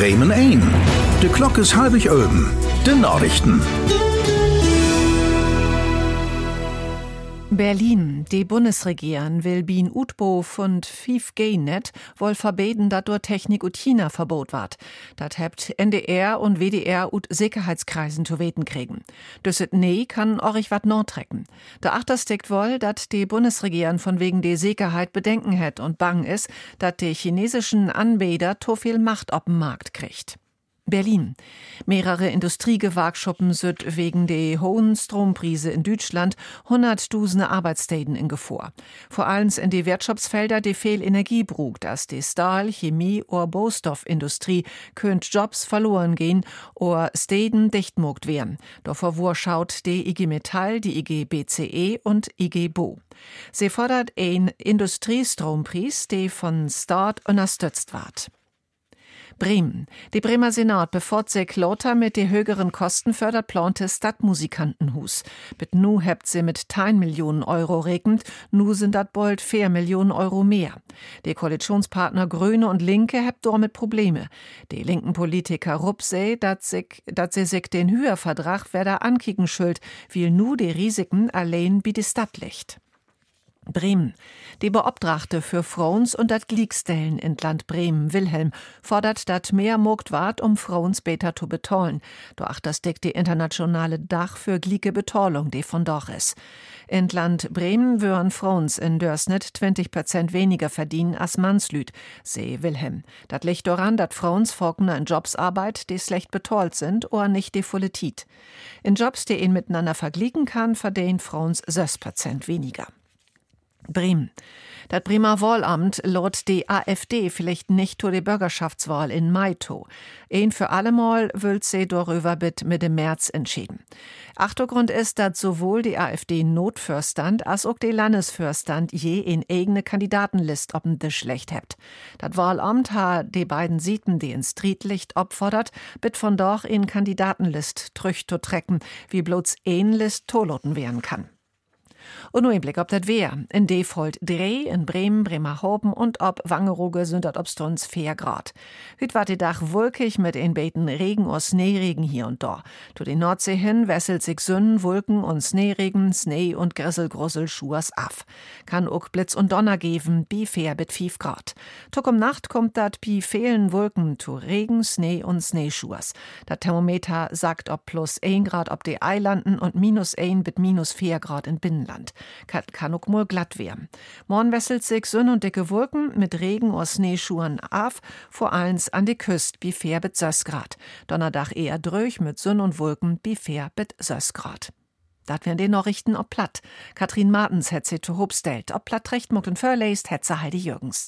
Bremen ein. De Glock is halbig öben. De Nachrichten. Berlin. Die Bundesregierung will Bien Utbo und 5G net wohl verbeten, dat durch Technik ut China verbot ward. Dat hebt NDR und WDR ut Sicherheitskreisen zu weten kriegen. Düsset nee kann orich wat trecken. Der Achter steckt wohl, dat die Bundesregierung von wegen der Sicherheit Bedenken hätt und bang ist, dat die chinesischen Anbieter to viel Macht op Markt kriegt. Berlin. Mehrere Industriegewerkschaften sind wegen der hohen Stromprise in Deutschland hunderttausende Arbeitsstätten in Gefahr. Vor allem in die Wirtschaftsfelder die viel Energie brugt, dass die Stahl-, Chemie- oder Baustoffindustrie könnt Jobs verloren gehen oder Städten dichtmogt werden. Davor schaut die IG Metall, die IG BCE und IG Bo. Sie fordert ein Industriestrompris, der von Staat unterstützt wird. Bremen. Die Bremer Senat bevor sich lauter mit de höheren Kosten fördert plante Stadtmusikantenhus. Mit nu hebt sie mit 10 Millionen Euro regend, nu sind dat bald 4 Millionen Euro mehr. Die Koalitionspartner Grüne und Linke hebt damit Probleme. Die linken Politiker Rupp seh, dat, sie sich den Hüervertrag werder ankicken schuld, will nu die Risiken allein wie die Stadt licht. Bremen. Die Beobtrachte für Frauens und dat Gliegstellen in Land Bremen, Wilhelm, fordert dat mehr mogt wart, um Frauens beter zu betollen. Doch das deckt die internationale Dach für glieke Betorlung, die von doch is. In Land Bremen würden Frauens in Dörsnet 20 Prozent weniger verdienen als Mannslüd, seh Wilhelm. Dat liegt daran, dat Frauens Faulkner in Jobs arbeit, die schlecht betollt sind oder nicht die volle Tit. In Jobs, die ihn miteinander vergliegen kann, verdienen Frauens 6 Prozent weniger. Bremen. Das Bremer Wahlamt lot die AfD vielleicht nicht zu der Bürgerschaftswahl in Mai to. Ein für allemal will sie darüber mit Mitte März entschieden. Achtergrund ist, dass sowohl die AfD Notfürstand als auch die Landesfürstand je in eigene Kandidatenlist ob de schlecht hebt. Das Wahlamt hat die beiden Sieten, die ins Streetlicht opfordert, bit von doch in Kandidatenlist trüch zu trecken, wie bloß ein List toloten werden kann. Und nur ein Blick ob das Wehr. In Default Dreh, in Bremen, Bremerhaven und ob Wangerooge sind dort obstons 4 Grad. Hüt war die Dach wolkig mit in Beten Regen oder Schneeregen hier und da. Du die Nordsee hin wesselt sich Sünnen, Wolken und Schneeregen, Schnee und Grisselgrussel schuers af. Kann auch Blitz und Donner geben, bi fair bit 5 Grad. Tuck um Nacht kommt dat bi fehlen Wolken zu Regen, Schnee und Schneeschuers. Dat Thermometer sagt ob plus 1 Grad ob die Eilanden und minus 1 bit minus 4 Grad in Binnenland. Kann, auch mal glatt werden. Morgen wesselt sich Sonne und dicke Wolken mit Regen oder Schneeschuhen auf, vor allem an die Küste, wie fair 6 Grad. Donnerdach eher dröch mit Sonne und Wolken, wie fair 6 Grad. Dat wären die Nachrichten ob platt. Katrin Martens hätt sie zu Hobstellt, ob platt recht muckt und verläst, hätt sie Heidi Jürgens.